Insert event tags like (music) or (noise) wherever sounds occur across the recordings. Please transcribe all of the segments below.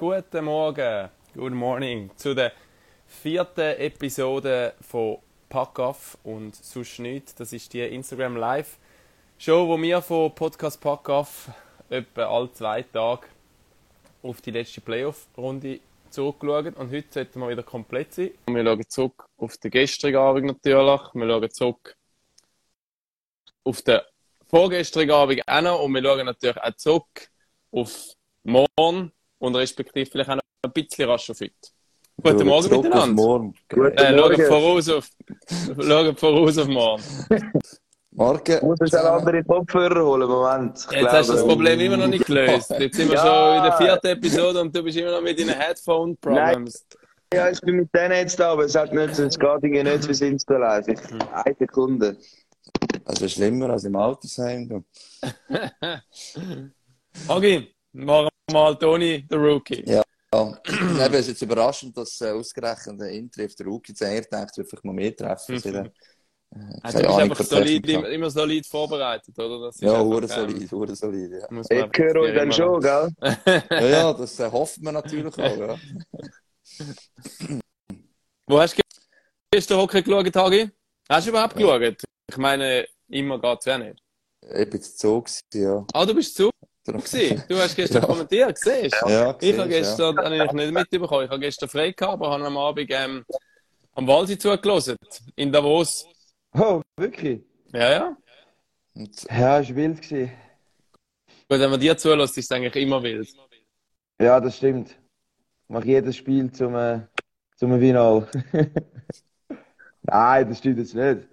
Guten Morgen, good morning zu der vierten Episode von Pack Off und sonst nichts. Das ist die Instagram Live Show, wo wir von Podcast Pack Off etwa alle zwei Tage auf die letzte Playoff-Runde zurückschauen. Und heute sollten wir wieder komplett sein. Wir schauen zurück auf den gestrigen Abend natürlich. Wir schauen zurück auf den vorgestrigen Abend auch noch. Und wir schauen natürlich auch zurück auf morgen und respektive vielleicht auch noch ein bisschen rasch auf heute. Guten Morgen miteinander. Morgen. Äh, schauen voraus auf, (laughs) schauen voraus auf morgen. Morgen. Ich muss einen anderen Kopfhörer holen, Moment. Ich Jetzt hast du das glaube- Problem immer noch nicht gelöst. Jetzt sind wir Ja. schon in der vierten Episode und du bist immer noch mit deinen Headphone-Problems. Ja, ich bin mit denen jetzt da, aber es hat nicht, es geht irgendwie nicht bis ins Live. Ich- Eine Sekunde. Also schlimmer als im Altersheim. du. (laughs) Agi, machen wir mal Toni, der Rookie. Ja. Ja. (clears throat) Eben, es ist jetzt überraschend, dass äh, ausgerechnet der Inter auf der Rookie zu eher denkt, wird vielleicht mal mehr treffen. Mhm. Dann, Also, äh, du keine bist einfach solid, immer, immer solid vorbereitet, oder? Das ist Ja, hure ähm, solid, hure solid, ja. Ich höre euch dann schon, gell? Ja, ja, das äh, hofft man natürlich auch, ja. (laughs) Wo hast du gestern Hockey geschaut, Hagi? Hast du überhaupt geschaut? Ich meine, immer geht es ja nicht. Ich bin zu gewesen, ja. Ah, du bist zu gewesen. Du hast gestern (laughs) Ja. kommentiert, siehst du? Ja, Ich siehst, habe gestern, ja. habe ich nicht mitbekommen, ich habe gestern frei gehabt, aber habe am Abend ähm, am Walsi zugelassen, in Davos. Oh, wirklich? Ja, ja. Ja. Und, Ja, es war wild. Gewesen. Gut, wenn man dir zulässt, ist es eigentlich immer wild. Ja, das stimmt. Ich mache jedes Spiel zum, äh, zum Final. (laughs) Nein, das stimmt jetzt nicht.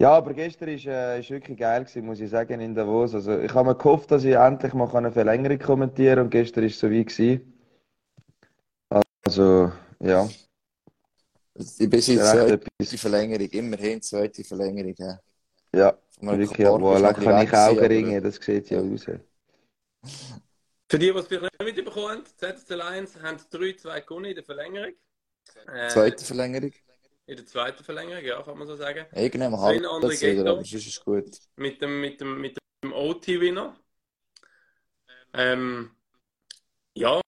Ja, aber gestern ist, äh, ist wirklich geil gewesen, muss ich sagen, in Davos. Also, ich habe mir gehofft, dass ich endlich mal eine Verlängerung kommentieren kann und gestern ist es so wie gewesen. Also, ja, ich bin jetzt zweite etwas. Verlängerung, immerhin zweite Verlängerung, ja. Ja, wirklich, aber noch ein kann ich bisschen weg Augen gewesen, ringen, das sieht ja aus. Für die, die es vielleicht nicht mitbekommen haben, ZSC Lions haben 3-2 gewonnen in der Verlängerung. Äh, Zweite Verlängerung. In der zweiten Verlängerung, ja, kann man so sagen. Irgendwann Sven halb das wieder, aber sonst ist es gut. Mit dem, mit dem, mit dem OT-Winner. Ähm, ja,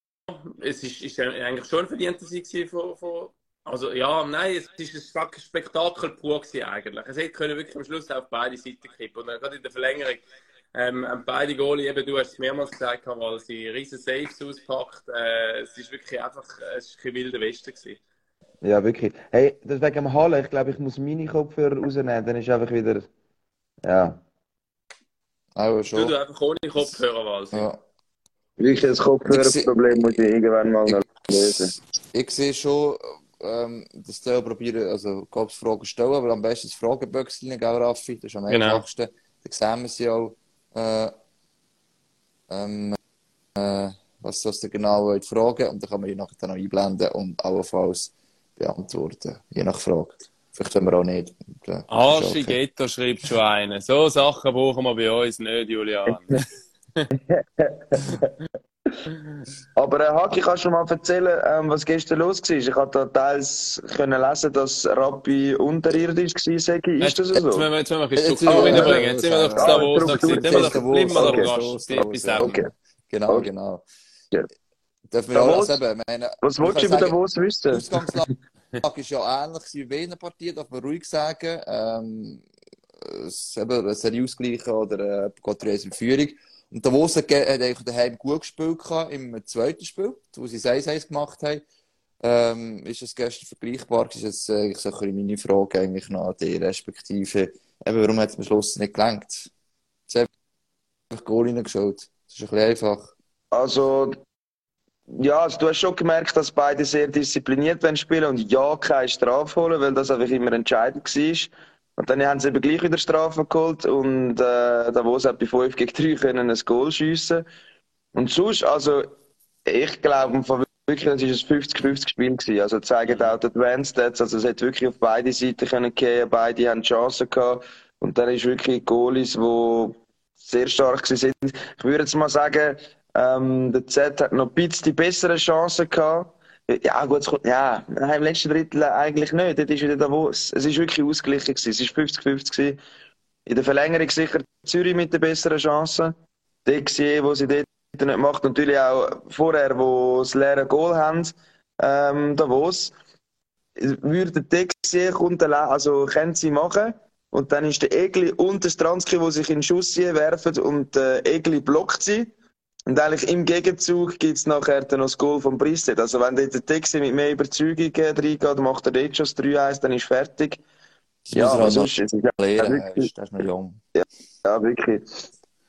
es ist, ist eigentlich schon ein verdienter Sieg von, von, also ja, nein, es ist ein Spek- Spektakel pur eigentlich. Es hätte können wirklich am Schluss auf beide Seiten kippen. Und dann gerade in der Verlängerung ähm, haben beide Goalie, eben du hast es mehrmals gesagt, weil sie riesen Saves auspackt. Äh, es ist wirklich einfach, es ist ein wilder Westen gewesen. Ja, wirklich. Hey, das wegen dem Hallen, ich glaube, ich muss meine Kopfhörer rausnehmen, dann ist einfach wieder. Ja. Auch Du, schon. du einfach ohne Kopfhörer, Walsi. Ja. Wirklich, das Kopfhörerproblem muss ich irgendwann mal noch lösen. Ich sehe schon, ähm, dass die probieren, also Kopf Fragen stellen, aber am besten das Frageböckchen, gell, Raffi? Das ist am Genau. einfachsten. Dann sehen wir sie auch, äh, ähm, äh, was das denn genau fragen und dann kann man je nachher noch einblenden und allenfalls beantworten, je nach Frage. Vielleicht können wir auch nicht. Äh, ist Arschi okay. Ghetto schreibt schon einen. So Sachen brauchen wir bei uns nicht, Julian. (laughs) Aber äh, Haki, kannst du mal erzählen, ähm, was gestern los war? Ich habe da teils können lesen, dass Rappi unterirdisch war, sage ich. Ist das Jetzt so? müssen wir, jetzt müssen wir ein bisschen Jetzt Struktur sind reinbringen. Jetzt sind wir doch Ah, zu Davos noch Struktur, gewesen. Bleiben wir doch- okay, ja. Genau, genau. Ja. Dürfen wir also eben, meine, Was wolltest du über Davos wissen? Ausgangslage ist ja ähnlich wie bei einer Partie, darf man ruhig sagen. Ähm, es eben eine Serie ausgleichen oder äh, geht 3 in Führung. Und der Wose hat eigentlich daheim gut gespielt gehabt im zweiten Spiel, wo sie 1-1 gemacht haben. Ähm, ist es gestern vergleichbar? Ist so ein bisschen meine Frage eigentlich die warum hat es am Schluss nicht gelangt? Es hat einfach Goal reingeschaut. Das ist bisschen einfach. Also, ja, also du hast schon gemerkt, dass beide sehr diszipliniert wollen spielen und ja, keine Strafe holen, weil das einfach immer entscheidend war. Und dann haben sie eben gleich wieder Strafen geholt und äh, Davos hat bei 5 gegen 3 können ein Goal schiessen. Und sonst, also, ich glaube, wirklich, das war ein 50-50 Spiel gewesen. Also, zeigen auch die Advanced Stats, also es hat wirklich auf beide Seiten können gehen, beide haben Chancen gehabt. Und dann ist wirklich Goalies, die sehr stark sind. Ich würde jetzt mal sagen, ähm, der Z hat noch ein bisschen die bessere Chancen gehabt. Ja, gut, es ja, im letzten Drittel eigentlich nicht. Dort ist wieder Davos. Es ist wirklich ausgeglichen gewesen. Es ist 50-50 gewesen. In der Verlängerung sicher Zürich mit den besseren Chancen. Dort gesehen, wo sie dort nicht macht. Natürlich auch vorher, wo das leere Goal haben, ähm, Davos, würde Texie kommt also können sie machen. Und dann ist der Egli und der Stransky, wo sich in den Schuss werfen und der Egli blockt sie. Und eigentlich im Gegenzug gibt es nachher dann noch das Goal von Brisset. Also wenn der Texi mit mehr Überzeugung äh, reingeht, macht er dort schon das 3-1, dann ist fertig. Das ja, aber sonst ist es ja, wirklich, das ist noch jung. Ja, ja, wirklich.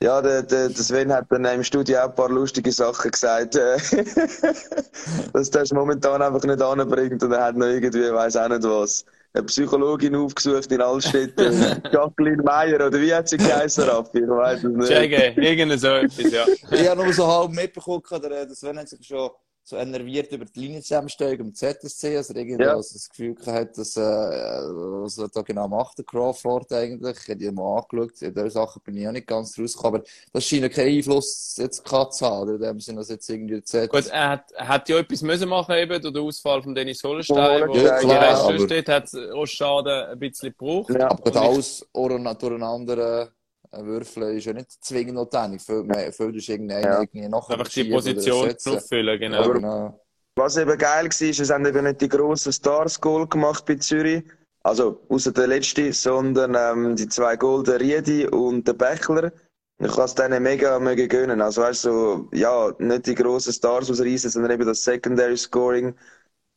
Ja, der, der, der Sven hat dann im Studio auch ein paar lustige Sachen gesagt, äh, (laughs) dass das momentan einfach nicht anbringt und er hat noch irgendwie, weiß auch nicht was, eine Psychologin aufgesucht in Altstädten, (laughs) Jacqueline Meyer, oder wie hat sie geheißen, Raffi? Ich weiß es nicht. Jagge, irgendeine so etwas, ja. ich habe nur so halb mitbekommen, der Sven hat sich schon so enerviert über die Linienzusammenstellung im ZSC, also irgendwie ja. also das Gefühl gehabt, dass, äh, was er da genau macht, der Crawford eigentlich. Ich habe ihn mal angeschaut, in dieser Sache bin ich auch nicht ganz rausgekommen, aber das scheint keinen Einfluss jetzt gehabt zu haben, in dem Sinne, dass jetzt irgendwie Z Gut, er hat, er hat ja etwas müssen machen eben, durch den Ausfall von Dennis Holstein, wo ja, klar, die Reste steht, hat Ostschade ein bisschen gebraucht. Ja, aber alles durcheinander Würfeln ist ja nicht zwingend notwendig. Viel, mehr, viel ist ja. irgendwie nachher Einfach die Position auffüllen, genau. Aber, genau. Was eben geil war, ist, es haben eben nicht die grossen Stars Goal gemacht bei Zürich. Also, außer der letzte, sondern ähm, die zwei Goal, der Riedi und der Bächler. Ich kann es denen mega, mega gönnen. Also, weißt du, so, ja, nicht die grossen Stars ausreißen, sondern eben das Secondary Scoring.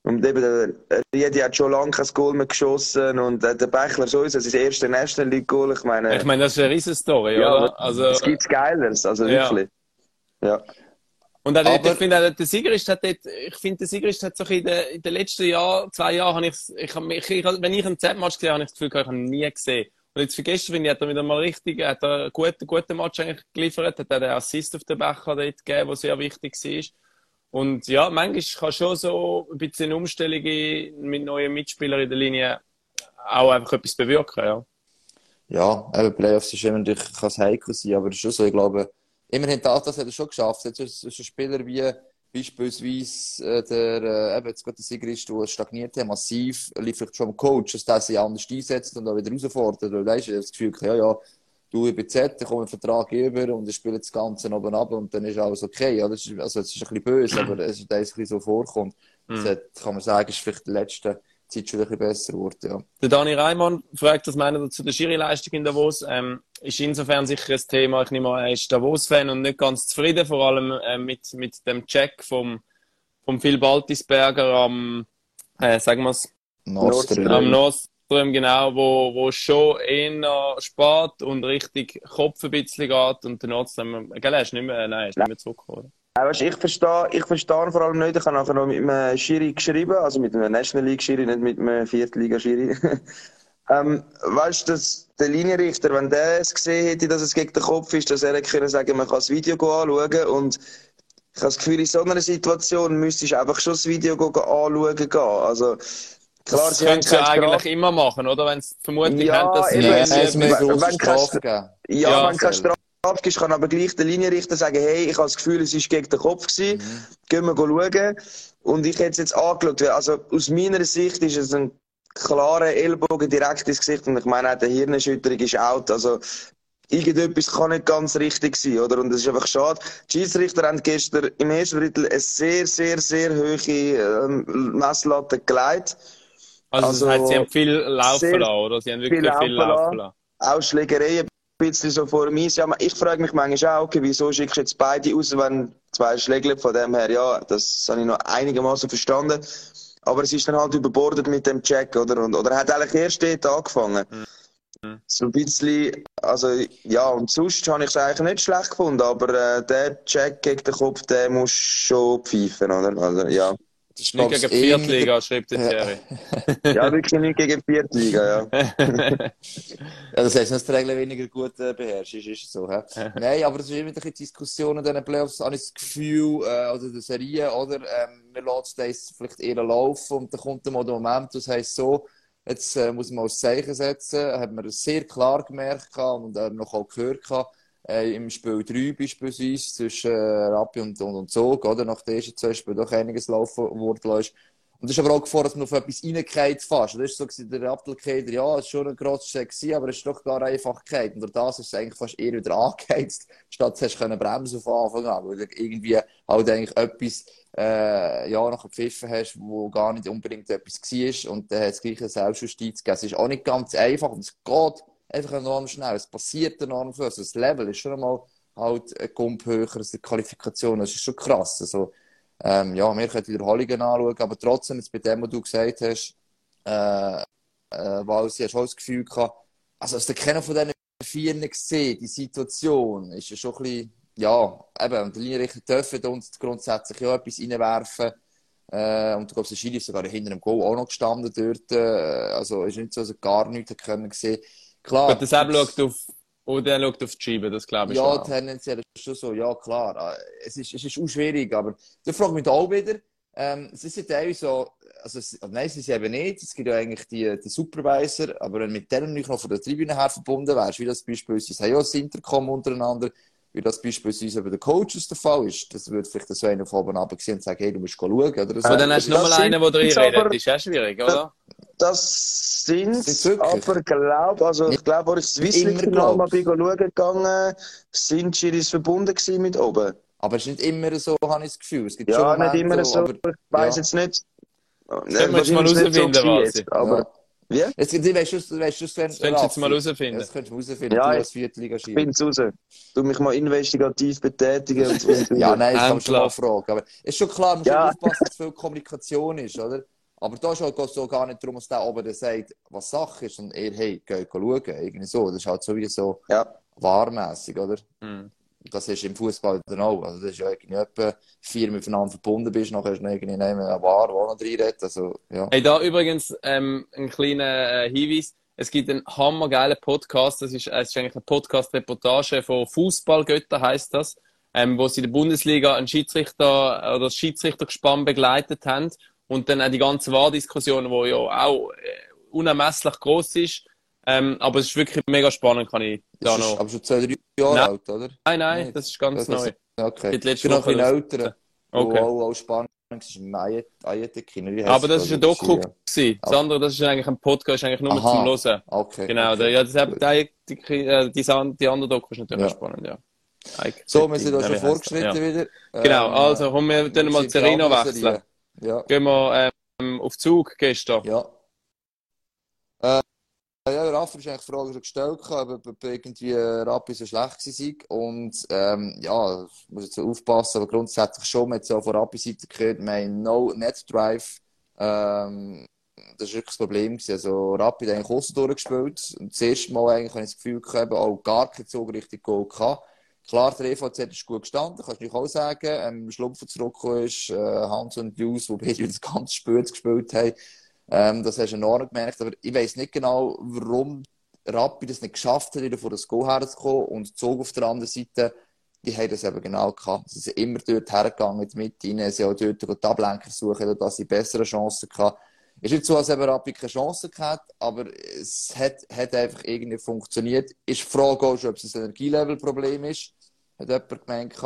Und eben, der Riedi hat schon lange kein Goal mehr geschossen und äh, der Bechler sowieso, das ist das erste National League Goal. Ich meine, ich meine, das ist eine riesen Story, ja, oder? Also, es gibt Geileres, also ja. wirklich. Ja. Und auch dort, ich finde, der Siegerist hat dort, ich finde, der Siegerist hat so in den, in den letzten Jahren, zwei Jahren, habe ich, ich, ich, ich, wenn ich einen Z-Match gesehen habe, habe ich das Gefühl, ich habe ihn nie gesehen. Und jetzt für gestern, finde ich, hat er wieder mal richtig, hat er einen guten, guten Match eigentlich geliefert, hat er den Assist auf den Becher dort gegeben, der sehr wichtig war. Und ja, manchmal kann schon so ein bisschen Umstellungen mit neuen Mitspielern in der Linie auch einfach etwas bewirken, ja. Ja, eben Playoffs ist immer natürlich, kann es heikel sein, aber es ist schon so, ich glaube, immerhin das, das hat er schon geschafft. Jetzt ist, ist ein Spieler wie beispielsweise äh, der, äh, eben jetzt gerade der Sigrist, der stagniert hat, massiv, liefert schon am Coach, dass der sich anders einsetzt und auch wieder herausfordert. Weil, weißt du, das Gefühl, ja, ja, du über Z, dann kommt ein Vertrag über und ich spiele das Ganze oben ab und dann ist alles okay. Ja, das ist, also, es ist ein bisschen böse, aber es ist ein bisschen so vorkommt. Mhm. Das kann man sagen, ist vielleicht die letzte Zeit schon ein bisschen besser geworden, ja. Der Dani Reimann fragt, was meint er zu der Schiri-Leistung in Davos? Ähm, ist insofern sicher ein Thema. Ich nehme an, er ist Davos-Fan und nicht ganz zufrieden, vor allem äh, mit, mit dem Check vom, vom Phil Baltisberger am, äh, sagen wir es, am Nord Ström, genau, wo, wo schon eher spät und richtig Kopf ein bisschen geht und der Nordström, gell, er ist nicht mehr, nein, ist nicht mehr zurückgekommen. Weißt, ich verstehe, ich verstehe vor allem nicht, ich habe nachher noch mit einem Schiri geschrieben, also mit einem National League Schiri, nicht mit einem Viertliga Schiri. (laughs) ähm, weißt du, der Linienrichter, wenn der es gesehen hätte, dass es gegen den Kopf ist, dass er können sagen, man kann das Video anschauen und ich habe das Gefühl, in so einer Situation müsstest du einfach schon das Video anschauen gehen. Also, Klar, das könntest du eigentlich immer machen, oder? Wenn es vermutlich ja, haben, dass sie ja, es wenn, wenn, wenn Strafe geben. Ja, ja, wenn keine Strafe ist, kann aber gleich der Linienrichter sagen, hey, ich habe das Gefühl, es war gegen den Kopf gewesen. Mhm. Gehen wir schauen. Und ich hätte es jetzt angeschaut. Also, aus meiner Sicht ist es ein klarer Ellbogen direkt ins Gesicht. Und ich meine, auch die Hirnerschütterung ist out. Also, irgendetwas kann nicht ganz richtig sein, oder? Und das ist einfach schade. Die Schiedsrichter haben gestern im ersten Drittel eine sehr, sehr, sehr hohe ähm, Messlatte gelegt. Also, also das heißt, sie haben viel laufen lassen, oder? Sie haben wirklich viel, viel laufen lassen. Auch Schlägereien ein bisschen so vor mir. Ja, ich frage mich manchmal auch, okay, wieso schickst du jetzt beide raus, wenn zwei Schläge von dem her, ja, das habe ich noch einigermaßen verstanden. Aber es ist dann halt überbordet mit dem Check, oder? Und, oder hat eigentlich erst dort angefangen. Mhm. So ein bisschen, also, ja, und sonst habe ich es eigentlich nicht schlecht gefunden, aber äh, der Check gegen den Kopf, der muss schon pfeifen, oder? Also, ja. Das ist nicht gegen Viertliga, schreibt der Thierry. (laughs) ja, wirklich nicht gegen Viertliga, ja. (laughs) ja, das heißt, dass du die Regeln weniger gut äh, beherrschst, ist so. He? (laughs) Nein, aber das ist immer die Diskussion in diesen Playoffs, habe ich das Gefühl, äh, oder der Serie, oder, ähm, man lässt das vielleicht eher laufen und dann kommt mal der Moment, das heisst so, jetzt äh, muss man ein Zeichen setzen, hat man sehr klar gemerkt und äh, noch auch gehört gehabt, äh, im Spiel 3 beispielsweise zwischen äh, Rappi und, und, und Zog, oder? Nach den ersten zwei Spielen doch einiges laufen worden ist. Und es ist aber auch Gefahr, dass man auf etwas reingeht fast. Das war so, der Abdelkader, ja, es war schon ein grosses Check, aber es ist doch gar einfach gehalten. Und durch das ist es eigentlich fast eher wieder angeheizt, statt dass du bremsen von Anfang an. Weil du irgendwie halt eigentlich etwas, äh, ja, noch gepfiffen hast, wo gar nicht unbedingt etwas war. Und dann hat es gleich eine Selbstjustiz gegeben. Es ist auch nicht ganz einfach und es geht einfach enorm schnell. Es passiert enorm viel. Also das Level ist schon einmal halt ein Gump höher als die Qualifikation. Das ist schon krass. Also, ähm, ja, wir können Wiederholungen anschauen, aber trotzdem, jetzt bei dem, was du gesagt hast, äh, äh, weil sie schon das Gefühl gehabt, also als der keiner von diesen vier nicht gesehen, die Situation, ist ja schon ein bisschen, ja, eben, der Linienrichter dürfen uns grundsätzlich auch etwas reinwerfen. Äh, und ich glaube, der Schiri ist sogar hinter dem Goal auch noch gestanden dort. Äh, also ist nicht so, dass er gar nichts können sehen. Klar. Gut, das schaut auf und er schaut auf die Scheibe, das glaube ich ja, schon. Ja, tendenziell ist schon so, ja klar. Es ist, es ist auch schwierig, aber da frage ich mich auch wieder, ähm, ist ja teilweise so, also nein, sie sind eben nicht, es gibt ja eigentlich die, die Supervisor, aber wenn mit denen nicht noch von der Tribüne her verbunden wärst, wie das beispielsweise, haben ja das Intercom untereinander, wie das beispielsweise bei den Coaches der Fall ist, das würde vielleicht so einer von oben runter sehen und sagen, hey, du musst schauen. Oder so. Aber dann hast du nochmal einen, der drin redet, das ist auch schwierig, oder? Das sind aber glaub, also ich glaube, als ich das Swissliga mal schauen gegangen, sind Schiris verbunden mit oben. Aber es ist nicht immer so, habe ich das Gefühl. Es gibt ja, schon nicht immer so, aber, ich weiss ja. jetzt nicht. Das können wir jetzt mal herausfinden, so was. Aber, ja. Wie? Jetzt, du weißt, du weißt, du könntest du jetzt mal herausfinden. Das könntest du herausfinden, ja, du als Viertliga Ich bin's raus. Du mich mal investigativ betätigen. Und, und, (laughs) ja, nein, das kann man schon mal fragen. Aber es ist schon klar, man muss ja. aufpassen, dass viel Kommunikation ist, oder? Aber da geht es so gar nicht darum, dass der oben sagt, was Sache ist, und er, hey, geh schauen, irgendwie so. Das ist halt sowieso ja. wahrmässig, oder? Mhm. Das ist im Fußball dann auch. Also, das ist ja irgendwie etwa vier miteinander verbunden bist, nachher du irgendwie einen War, der noch reinredet. Also, ja. Hey, da übrigens ähm, ein kleiner äh, Hinweis. Es gibt einen hammergeilen Podcast. Das ist, es ist eigentlich eine Podcast-Reportage von Fußballgötter, heißt das. Ähm, wo sie in der Bundesliga einen Schiedsrichter oder das Schiedsrichtergespann begleitet haben. Und dann auch die ganze Wahldiskussion, die ja auch äh, unermesslich groß ist. Ähm, aber es ist wirklich mega spannend, kann ich da noch. Aber schon zwei, drei Jahre nein. alt, oder? Nein, nein, das ist ganz das neu. Ist, okay. Ich bin noch ein bisschen älter. Okay. Auch, auch spannend. Das ist Ayeteki. Aber das war ein Doku. Ja. Das andere, das ist eigentlich ein Podcast, eigentlich nur Aha. zum Hören. Okay. Genau, okay. ja, das, die, die, die, andere Doku ist natürlich ja. spannend, ja. So, wir sind da schon vorgeschritten ja. wieder. Genau, ähm, also kommen wir dann mal zu Rino wechseln. Ja. Gehen wir ähm, auf Zug gestern. Ja. Äh, ja, Raffer ist eigentlich die Frage schon gestellt, ob, irgendwie Rappi so schlecht war. Und ähm, ja, muss jetzt aufpassen, aber grundsätzlich schon, man hat so von Rappi-Seite gehört, wir haben No Net Drive. Ähm, das war wirklich das Problem. Also, Rapid hat eigentlich außen durchgespielt. Und das erste Mal eigentlich habe ich das Gefühl gehabt, auch gar keinen Zug richtig Goal gehabt. Klar, der EVZ ist gut gestanden, kannst du auch sagen. Ähm, Schlumpfer zurückgekommen ist, äh, Hans und Jus, die beide das ganz spät gespielt haben. Ähm, das hast du enorm gemerkt. Aber ich weiß nicht genau, warum Rappi das nicht geschafft hat, wieder vor das Go herzukommen. Und Zug auf der anderen Seite, die haben das eben genau gehabt. Sie sind immer dort hergegangen, mit rein. Sie haben dort die Ablenker suchen, dass sie bessere Chancen hatten. Es ist nicht so, als ob Rappi keine Chance gehabt, aber es hat, hat einfach irgendwie funktioniert. Ist die Frage auch schon, ob es ein Energielevel-Problem ist, hat jemand gemeint.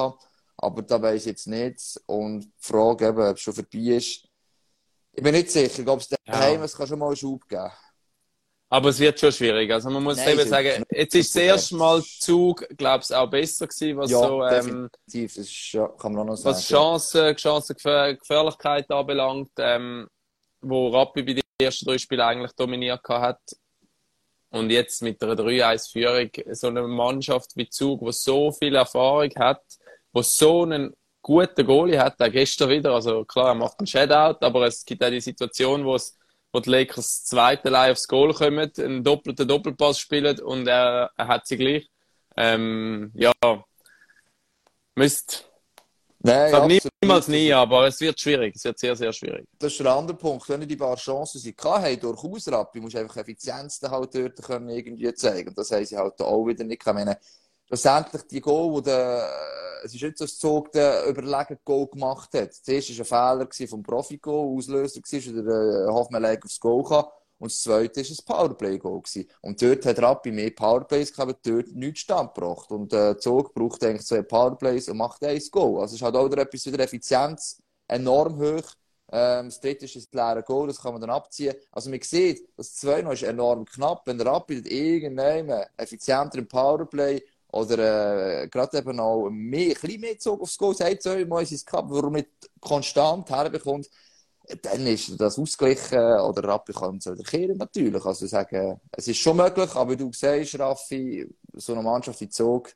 Aber da weiß ich jetzt nicht. Und die Frage eben, ob es schon vorbei ist, ich bin nicht sicher. Ich glaube, es daheim ja. kann schon mal einen Schub geben. Aber es wird schon schwierig. Also man muss Nein, eben sagen, jetzt ist das erste Mal Zug, glaube ich, auch besser gewesen, was ja, so, ähm, definitiv. Das ist, ja, kann man auch noch sagen. Was Chancen, Chancen, Gefährlichkeit anbelangt, ähm, wo Rappi bei den ersten drei Spielen eigentlich dominiert hat. Und jetzt mit einer 3-1-Führung so eine Mannschaft wie Zug, die so viel Erfahrung hat, wo so einen guten Goalie hat, auch gestern wieder. Also klar, er macht einen Shadout, aber es gibt auch die Situation, wo es wo die Lakers zweite Line aufs Goal kommen, einen doppelten Doppelpass spielen und er, er hat sie gleich. Ähm, ja, müsst Nein, sag niemals nie, aber es wird schwierig. Es wird sehr, sehr schwierig. Das ist der andere Punkt. Wenn die paar Chancen sie hatten, durchaus Rappi, musst du einfach Effizienz halt dort können irgendwie zeigen. Und das haben sie halt auch wieder nicht. Ich meine, schlussendlich die Goal, wo der, es ist nicht so, dass Zug den überlegen Goal gemacht hat. Zuerst war ein Fehler vom Profi-Goal, Auslöser war, der Hoffmann aufs Goal kam. Und das zweite war ein Powerplay-Goal. Und dort hat Rappi mehr Powerplays gehabt, dort nichts standgebracht. Und äh, Zug braucht eigentlich zwei Powerplays und macht ein Goal. Also es halt auch etwas wieder Effizienz enorm hoch. Ähm, das dritte ist das leere Goal, das kann man dann abziehen. Also man sieht, das 2 noch ist enorm knapp. Wenn Rapid irgendwann effizienter im Powerplay oder äh, gerade eben auch mehr, ein bisschen mehr Zug aufs Goal sagt, so mal ist gehabt, warum nicht konstant herbekommt, dann ist das ausgeglichen oder Rappi kann es kehren, natürlich. Also sagen, es ist schon möglich, aber du sagst, Raffi, so eine Mannschaft in Zug,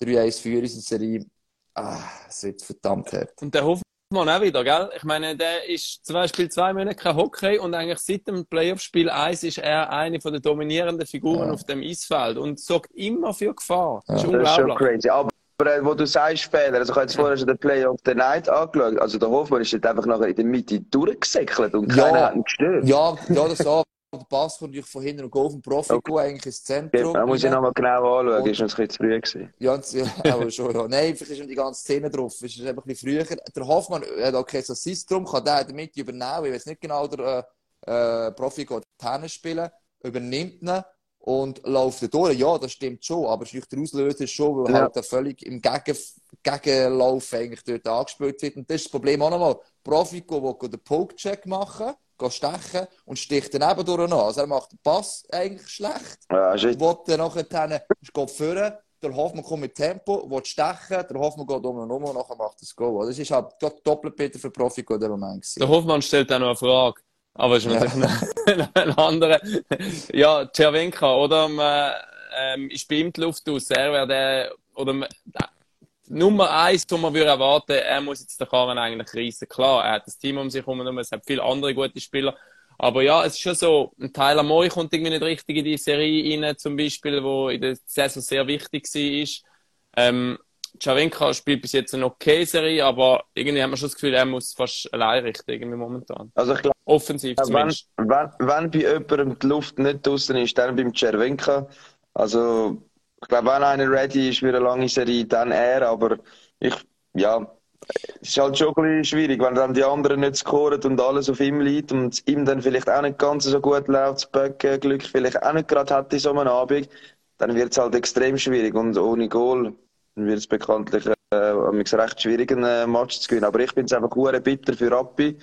3-1 für in Serie, ah, es wird verdammt hart. Und der Hoffmann auch wieder, gell? Ich meine, der ist zum Beispiel zwei Monate kein Hockey und eigentlich seit dem Playoff-Spiel 1 ist er eine von den dominierenden Figuren Ja. auf dem Eisfeld und sorgt immer für Gefahr. Das ist Ja. Das ist schon unglaublich. crazy. Aber äh, wo du sagst Fehler, also ich habe jetzt vorher schon den Play of the Night angeschaut, also der Hoffmann ist jetzt einfach nachher in der Mitte durchgesäckelt und Ja. keiner hat ihn gestört. Ja, ja, das (laughs) auch. Der Pass kommt von hinten und Goal auf den Profi eigentlich ins Zentrum. Da muss ich nochmal genau anschauen, Und- ist noch ein bisschen zu früh gewesen. Ja, ja, (laughs) aber schon, ja. Nein, vielleicht ist schon die ganze Szene drauf. Es ist einfach ein bisschen früher. Der Hoffmann hat auch kein Assist drum, kann der der Mitte übernehmen. Ich weiß nicht genau, der äh, äh, Profi geht Tennis spielen, übernimmt ihn und läuft durch. Ja, das stimmt schon, aber der Auslöser ist schon, weil Ja. halt völlig im Gegen Gegenlauf eigentlich dort angespielt wird. Und das ist das Problem auch nochmal. Profi will den Poke-Check machen, geht stechen und sticht dann eben durch noch. Also er macht den Pass eigentlich schlecht Ja, echt- wollte dann nachher dann, geht führen, der Hoffmann kommt mit Tempo, will stechen, der Hoffmann geht um und um und nachher macht er das Goal. Das ist halt doppelt bitter für Profi in dem Moment gewesen. Der Hoffmann stellt auch noch eine Frage. Aber es ist Ja. natürlich ein, (laughs) ein anderer. Ja, Czerwenka, oder? Ähm, ist bei ihm die Luft aus. Er wäre der, oder Nummer eins, wo man würde erwarten, er muss jetzt den Karren eigentlich reissen. Klar, er hat das Team um sich herum, es hat viele andere gute Spieler. Aber ja, es ist schon so, ein Tyler Moy kommt irgendwie nicht richtig in die Serie rein, zum Beispiel, wo in der Saison sehr wichtig war. Ähm, Czerwenka spielt bis jetzt eine okay Serie, aber irgendwie hat man schon das Gefühl, er muss fast allein richten, irgendwie momentan. Also ich glaube, Offensiv wenn, zumindest. wenn, wenn bei jemandem die Luft nicht draußen ist, dann beim Cervenka. Also ich glaube, wenn einer ready ist für eine lange Serie, dann er, aber ich, ja, es ist halt schon ein bisschen schwierig, wenn dann die anderen nicht scoren und alles auf ihm liegt und ihm dann vielleicht auch nicht ganz so gut läuft, das Böckenglück vielleicht auch nicht gerade hat in so einem Abend, dann wird es halt extrem schwierig und ohne Goal wird es bekanntlich äh, recht schwierig, einen äh, Match zu gewinnen. Aber ich bin es einfach bitter für Rappi.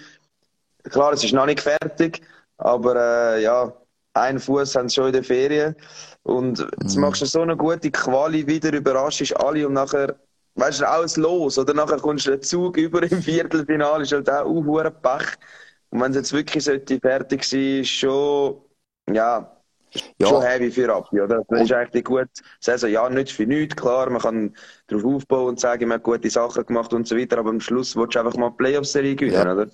Klar, es ist noch nicht fertig, aber äh, ja, einen Fuß haben sie schon in der Ferien. Und jetzt Mhm. machst du so eine gute Quali wieder, überraschst alle und nachher, weißt du, alles los. Oder nachher kommst du einen Zug (laughs) über im Viertelfinale, ist halt auch uh, hure Pech. Und wenn es jetzt wirklich sollte fertig sein, ist schon, ja, Ja. schon heavy für Rappi, oder? Das ist eigentlich gute Saison. Ja, nicht für nichts, klar. Man kann darauf aufbauen und sagen, man hat gute Sachen gemacht und so weiter, aber am Schluss willst du einfach mal die Playoff-Serie gewinnen, Ja. oder?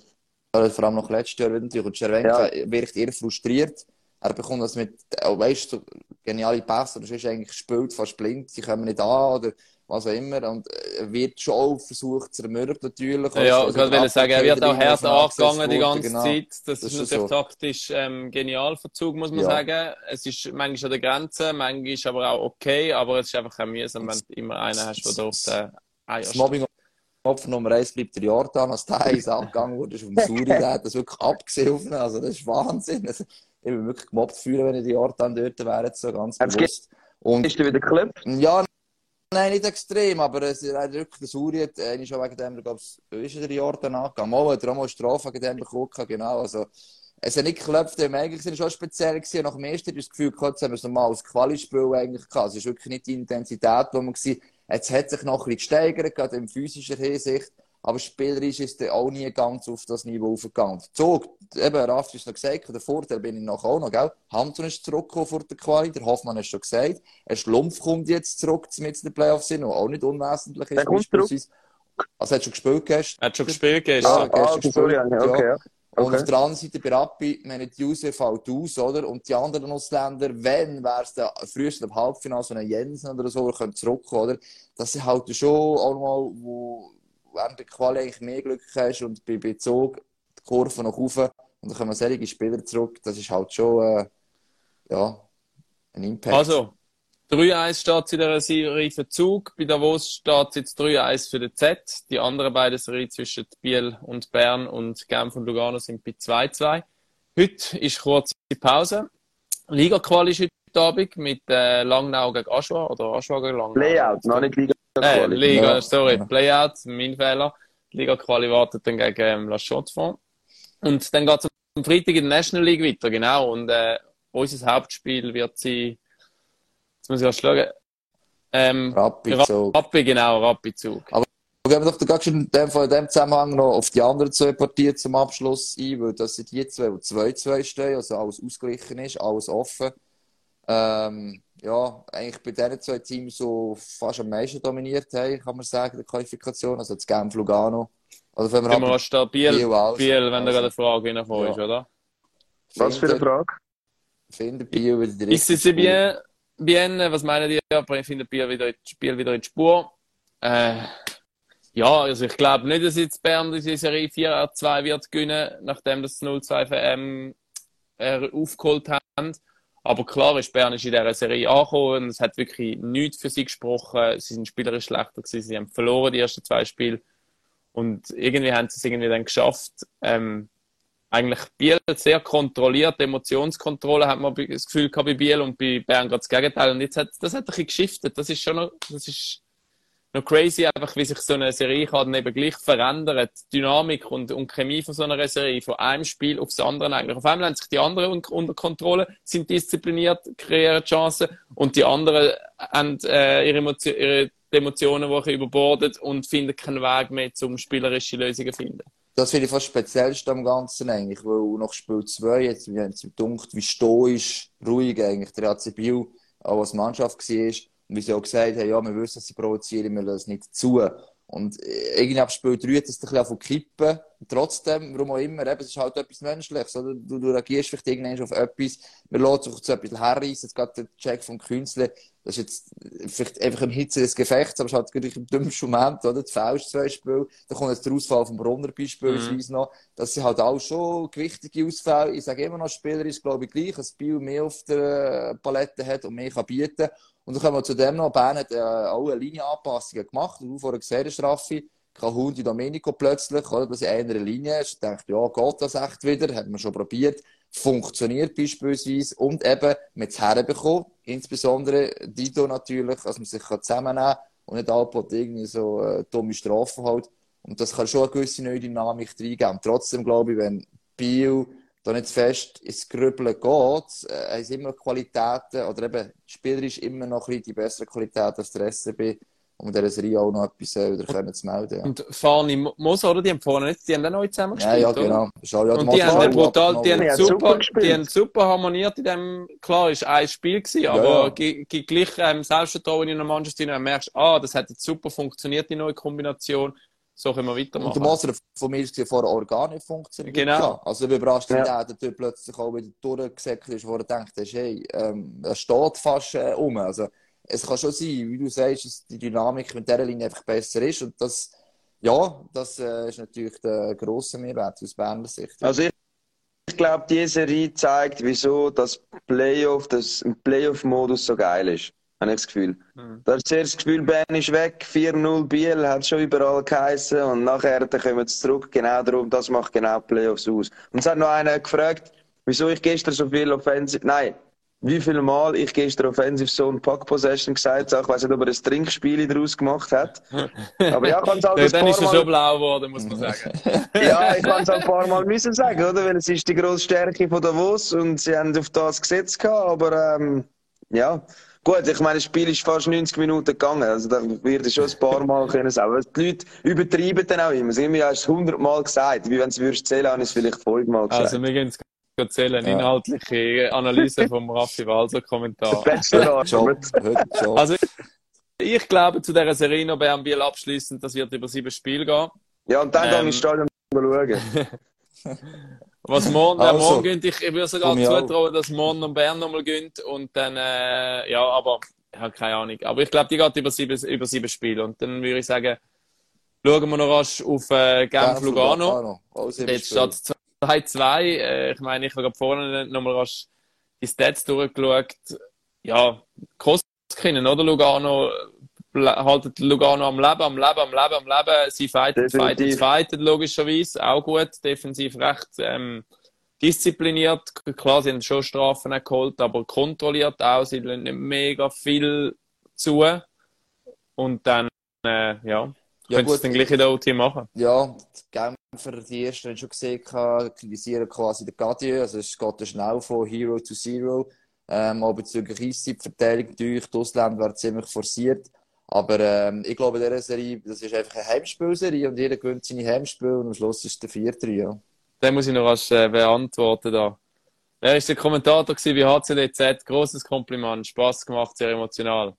Ja, vor allem noch letztes Jahr wieder natürlich. Und Cervenka wirkt eher frustriert. Er bekommt das mit, oh, weißt du, geniale Pässe, oder sonst eigentlich gespielt, fast blind, sie kommen nicht an, oder was auch immer. Und äh, er wird schon auch versucht zu ermürben, natürlich. Ja, Also, ich wollte sagen, er wird auch hart angegangen die ganze genau. Zeit. Das, Das ist ist natürlich so. taktisch ähm, genial Verzug, muss man Ja. sagen. Es ist manchmal an der Grenze, manchmal aber auch okay, aber es ist einfach auch mühsam, wenn du immer einen hast, der da auf den Eier Das. Mobbing Opfer Nummer eins bleibt der Jordan, als der eins abgegangen wurde, ist dem Suri, der hat das wirklich abgesehen. Also, das ist Wahnsinn. Also, ich würde mich wirklich gemobbt fühlen, wenn ich die Jordan dort wäre, jetzt so ganz Hat's bewusst. Und, Ist er wieder geklappt? ja, nein, nicht extrem, aber es ist wirklich der Suri äh, schon wegen dem, glaube ich, ist er der Jordan angegangen. Mal hat er auch mal Strafe wegen dem bekommen, genau. Also, es hat nicht geklopft, im eigentlichen Sinne schon speziell gewesen. Nach dem ersten hatte ich das Gefühl, gehabt, haben wir es normal als Quali-Spiel eigentlich gehabt. Es ist wirklich nicht die Intensität, die man war. Jetzt hat sich noch ein bisschen gesteigert, gerade in physischer Hinsicht. Aber spielerisch ist er auch nie ganz auf das Niveau aufgegangen. Zug, eben, Raff ist noch gesagt, der Vorteil bin ich noch auch noch, gell? Hampton ist zurückgekommen vor der Quali, der Hoffmann hat schon gesagt. Ein Schlumpf kommt jetzt zurück mit in den Playoffs hin, was auch nicht unwesentlich ist. Der kommt zurück? Also, er hat schon gespielt gestern. Er hat schon gespielt Ja, gestern. gestern ah, sorry, gespielt, ja, okay, ja. Und Okay. auf der anderen Seite bei Rappi, meine, die Juse fällt aus, oder? Und die anderen Ausländer, wenn, wäre es der frühestens im Halbfinale, so ein Jensen oder so, könnte zurückkommen, oder? Das ist halt schon auch mal, wo, wenn bei Quali eigentlich mehr Glück hast und bei Bezug die Kurve noch rauf und dann kommen solche Spieler zurück, das ist halt schon, äh, ja, ein Impact. Also, 3-1 steht in der Serie für Zug. Bei Davos steht es jetzt 3-1 für den Z. Die anderen beiden Serien zwischen Biel und Bern und Genf und Lugano sind bei 2-2. Heute ist kurze Pause. Liga-Quali ist heute Abend mit äh, Langnau gegen Aschua oder Aschua gegen Langnau. Layout, noch nicht Liga. Äh, Liga, Ja. sorry, Ja. Playout, mein Fehler. Liga-Quali wartet dann gegen ähm, La Chaux-de-Fonds. Und dann geht es am Freitag in der National League weiter, genau. Und äh, unser Hauptspiel wird sein, jetzt muss ich erst schauen, ähm, Rappi-Zug. Rappi, genau, Rappi-Zug. Aber gehen wir doch gerade in dem, in dem Zusammenhang noch auf die anderen zwei Partien zum Abschluss ein, weil das sind die zwei, die 2-2 stehen, also alles ausgeglichen ist, alles offen. Ähm, ja, eigentlich bei diesen zwei Teams so fast am meisten dominiert haben, kann man sagen, die Qualifikation. Also das Genf Lugano. Also wenn wir halt wir Biel, Biel, Biel aus. Biel, wenn da Also, gerade eine Frage reingekommen ja. ist, oder? Was für eine Frage? Finde Biel wieder die Ist es richtige bien, bien, was meinen die? Ich finde Biel wieder, Spiel wieder in die Spur. Äh, ja, also ich glaube nicht, dass jetzt Bern diese Serie 4-2 wird gewinnen, nachdem das 0-2 für ähm, äh, aufgeholt haben. Aber klar ist Bern ist in dieser Serie angekommen es hat wirklich nichts für sie gesprochen. Sie sind spielerisch schlechter gewesen, sie haben verloren die ersten zwei Spiele. Und irgendwie haben sie es irgendwie dann geschafft, ähm, eigentlich Biel sehr kontrolliert, Emotionskontrolle hat man das Gefühl gehabt bei Biel und bei Bern gerade das Gegenteil. Und jetzt hat, das hat ein bisschen geschiftet. Das ist schon noch, das ist noch crazy, einfach wie sich so eine Serie kann eben gleich verändert. Die Dynamik und, und Chemie von so einer Serie, von einem Spiel aufs andere eigentlich. Auf einmal haben sich die anderen un- unter Kontrolle, sind diszipliniert, kreieren Chancen und die anderen haben äh, ihre, Emotio ihre Emotionen, die überbordet und finden keinen Weg mehr, um spielerische Lösungen zu finden. Das finde ich fast das Speziellste am Ganzen eigentlich, weil nach Spiel 2, jetzt, wir haben es gedacht, wie stoisch, ruhig eigentlich der HC auch als Mannschaft war. Und wie sie auch gesagt haben, ja, wir wissen, dass sie provozieren, wir lassen es nicht zu. Und äh, irgendwie ab Spiel 3 hat es ein bisschen von kippen. Trotzdem, warum auch immer, eben, es ist halt etwas Menschliches, oder? Du, du reagierst vielleicht irgendwann auf etwas, wir lassen so ein bisschen herreißen, jetzt gerade der Check vom Künstler, das ist jetzt vielleicht einfach im Hitze des Gefechts, aber es halt gleich im dümmsten Moment, oder? Du fällst zwei Spiele, dann kommt jetzt der Ausfall vom Brunner beispielsweise noch. Das sind halt auch schon gewichtige Ausfälle. Ich sage immer noch, Spieler ist, glaube ich, gleich, dass Biel mehr auf der Palette hat und mehr kann bieten. Und dann kommen wir zu dem noch, Bern hat äh, auch eine Linienanpassungen gemacht, und du vorher gesehen hast, Raffi, Cahundi Domenico plötzlich, oder, dass in einer Linie ist. Ich dachte, ja, geht das echt wieder? Hat man schon probiert. Funktioniert beispielsweise. Und eben mit herbekommen. Insbesondere Dido natürlich, dass man sich zusammennehmen kann und nicht Alpot irgendwie so äh, dumme Strafen halt. Und das kann schon eine gewisse neue Dynamik reingeben. Trotzdem glaube ich, wenn Biel da nicht fest ins Grübeln geht, äh, haben sie immer Qualitäten, oder eben spielerisch immer noch ein bisschen die bessere Qualität als der SCB, um in dieser Serie auch noch etwas äh, wieder können zu melden. Ja. Und Fani Moser, oder? Die haben vorne nicht, die haben dann neu zusammen Ja, gespielt, ja, genau. Auch, ja, Und die haben brutal, die haben, Ja, super, super die haben super harmoniert in dem, klar, ist ein Spiel gewesen, aber ja. ge- gleich ähm, Selbstvertrauen in einer Mannschaft, dann merkst ah, das hat jetzt super funktioniert, die neue Kombination, so können wir Und weitermachen. der Moser von mir ist vorher auch gar nicht funktioniert. Genau. Ja. Also überrascht, Ja. der, der Typ plötzlich auch wieder durchgesäckelt ist, wo er denkt, hey, ähm, er steht fast äh, um. Also, es kann schon sein, wie du sagst, dass die Dynamik mit dieser Linie einfach besser ist. Und das, ja, das äh, ist natürlich der grosse Mehrwert aus Berner Sicht. Also ich, ich glaube, diese Serie zeigt, wieso das Playoff, das Playoff-Modus so geil ist. Habe ich das Gefühl. Mhm. Da ist das Gefühl, Bern ist weg, 4-0 Biel, hat schon überall geheißen und nachher dann kommen sie zurück. Genau darum, das macht genau Playoffs aus. Und es hat noch einer gefragt, wieso ich gestern so viel Offensive, nein, wie viel Mal ich gestern Offensive Zone Pack Possession gesagt habe. Ich weiß nicht, ob er ein Trinkspiel daraus gemacht hat. Aber ja, ich kann es halt (laughs) dann paar ist er Mal schon blau geworden, muss man sagen. (laughs) ja, ich kann es ein paar Mal müssen sagen, oder? Weil es ist die grosse Stärke von Davos und sie haben auf das gesetzt gehabt, aber ähm, ja. Gut, ich meine, das Spiel ist fast 90 Minuten gegangen, also da wird es schon ein paar Mal können sagen. Aber die Leute übertreiben dann auch immer. Sie haben mir erst 100 Mal gesagt, wie wenn sie würdest zählen, haben sie es vielleicht 5 Mal gesagt. Also, wir gehen erzählen, Ja. inhaltliche Analyse vom Raffi Walser Kommentar. (laughs) Also, ich glaube, zu dieser Serie noch Bern Biel abschließend, das wird über sieben Spiele gehen. Ja, und dann Ähm, gehe ich ins Stadion schauen. (laughs) (laughs) Was morgen, wer Also, morgen gönnt, ich, ich würde sogar ich auch. zutrauen, dass morgen und Bern nochmal gönnt und dann, äh, ja, aber, ich habe keine Ahnung. Aber ich glaube, die geht über sieben, über sieben Spiele und dann würde ich sagen, schauen wir noch rasch auf äh, Genf Lugano. Sieben Jetzt Spiele. Steht 2-2. Äh, ich meine, ich habe gerade vorne nochmal die Stats durchgeschaut. Ja, Kostkinen, oder? Lugano, haltet Lugano am Leben, am Leben, am Leben, am Leben. Sie fighten, fighten, Definitiv. fighten, logischerweise. Auch gut, defensiv recht ähm, diszipliniert. Klar, sie haben schon Strafen geholt, aber kontrolliert auch. Sie lassen nicht mega viel zu. Und dann, äh, ja, Ja, Könntest du es gut. dann gleich in der OT machen? Ja, die Genfer, die ersten, haben schon gesehen, kritisieren quasi den Gadieu. Also es geht schnell von Hero to Zero. Ähm, auch bezüglich Eiszeitverteilung natürlich, die Ausländer werden ziemlich forciert. Aber ähm, ich glaube, in dieser Serie, das ist einfach eine Heimspielserie und jeder gewinnt seine Heimspiele und am Schluss ist der Vierte, ja. Den muss ich noch rasch äh, beantworten da. Wer ist der Kommentator bei HCDZ? Grosses Kompliment, Spaß gemacht, sehr emotional.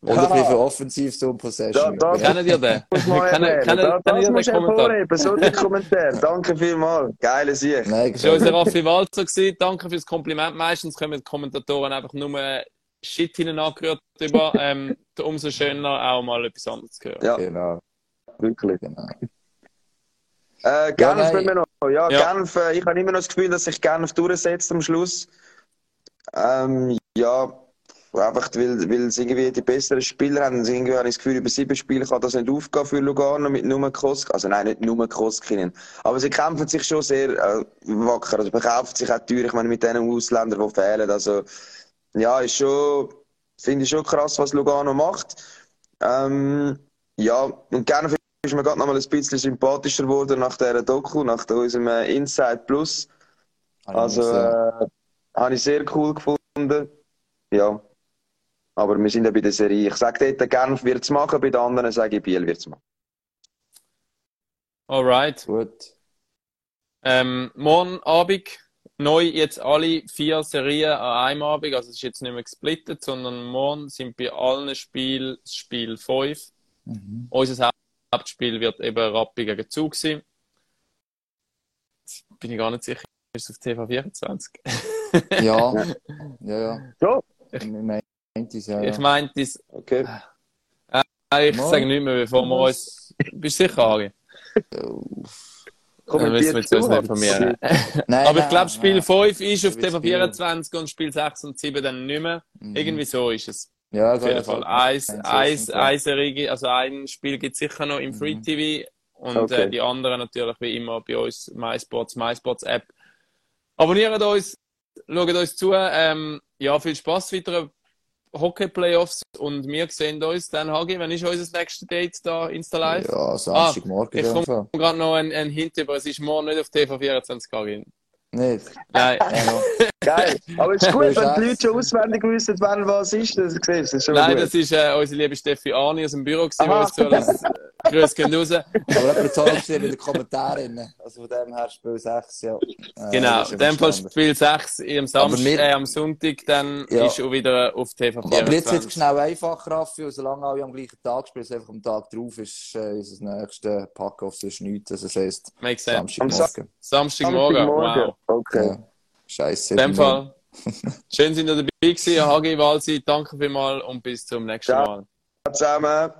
Und ein bisschen für Offensiv Zone Possession. Da- da- ja. Kennt ihr den? Kennen- kennen- Da- kennen Das den musst du Kommentar? hervorheben, so den Kommentar. Danke vielmals. Geile Sicht. Nein, Das war unser Raffi Walzer. Gewesen. Danke fürs Kompliment. Meistens kommen die Kommentatoren einfach nur Shit hinein angerührt über. (laughs) Ähm, umso schöner auch mal etwas anderes zu hören. Ja, Genau, wirklich. genau. Äh, Genf müssen wir noch. Ja, Ja. Genf, äh, ich habe immer noch das Gefühl, dass sich Genf durchsetzt am Schluss. Ähm, ja, einfach weil, weil sie irgendwie die besseren Spieler haben. Also irgendwie habe ich das Gefühl, über sieben Spiele kann das nicht aufgehen für Lugano mit nur Kosk. Also nein, nicht nur Koskinen. Aber sie kämpfen sich schon sehr äh, wacker. Also bekaufen sich auch teuer. Ich meine, mit den Ausländern, die fehlen. Also ja, ist schon, finde ich schon krass, was Lugano macht. Ähm, ja, und Genf ist mir gerade noch mal ein bisschen sympathischer geworden nach dieser Doku, nach unserem äh, Inside Plus. Also, äh, habe ich sehr cool gefunden. Ja. Aber wir sind ja bei der Serie. Ich sage dort, Genf wird es machen, bei den anderen sage ich, Biel wird es machen. Alright. Gut. Ähm, morgen Abend neu jetzt alle vier Serien an einem Abend. Also es ist jetzt nicht mehr gesplittet, sondern morgen sind bei allen Spielen das Spiel 5. Mhm. Unser Hauptspiel wird eben Rappi gegen Zug sein. Jetzt Bin ich gar nicht sicher, ist es auf TV24? (laughs) Ja, ja, ja. Ja. Ich meinte es, ja. Ich meinte, das- Okay. äh, ich Mal. sage nicht mehr, bevor wir uns. Bist du sicher, Ari? Dann wissen wir jetzt uns nicht mir. (laughs) Nein, Aber ich glaube, Spiel nein. 5 ist auf das TV24 und Spiel 6 und 7 dann nicht mehr. Mhm. Irgendwie so ist es. Ja, Auf jeden Fall. Eins, eins, also ein Spiel gibt es sicher noch im Free Mhm. TV und Okay. äh, die anderen natürlich wie immer bei uns MySports, MySports App. Abonniert uns, schaut uns zu. Ähm, ja, viel Spaß weiter Hockey Playoffs und wir sehen uns dann, Hagi, wann ist unser nächstes Date da, Insta Live? Ja, Samstagmorgen ich in dem Fall. gerade noch ein, ein Hint über, es ist morgen nicht auf TV24 Hagi. Nicht? Nein. Ja. (laughs) Geil. Aber es ist gut, wenn die. Leute schon auswendig wissen, wann was ist. Das, siehst das ist schon Nein, gut. das ist äh, unsere liebe Steffi Arni aus dem Büro, gewesen, die uns. Grüß gehen raus. Aber jemand hat es in den Kommentaren. Also von dem her Spiel 6, ja. Äh, Genau, in dem Fall. Spiel 6 am, Samstag, wir- äh, am Sonntag, dann Ja. ist auch wieder auf TV Aber jetzt wird es 24. schnell einfacher, Raffi, und solange alle am gleichen Tag spielen, es einfach am Tag drauf ist, äh, unser nächster Pack-Off sonst nichts. Also das heisst, Makes sense. Samstagmorgen. Samstagmorgen, Samstagmorgen. wow. Okay. Ja. Scheiße. In dem Fall, schön sind ihr dabei gewesen, Hagi, Walsi, danke vielmals und bis zum nächsten Ciao. Mal. Zusammen.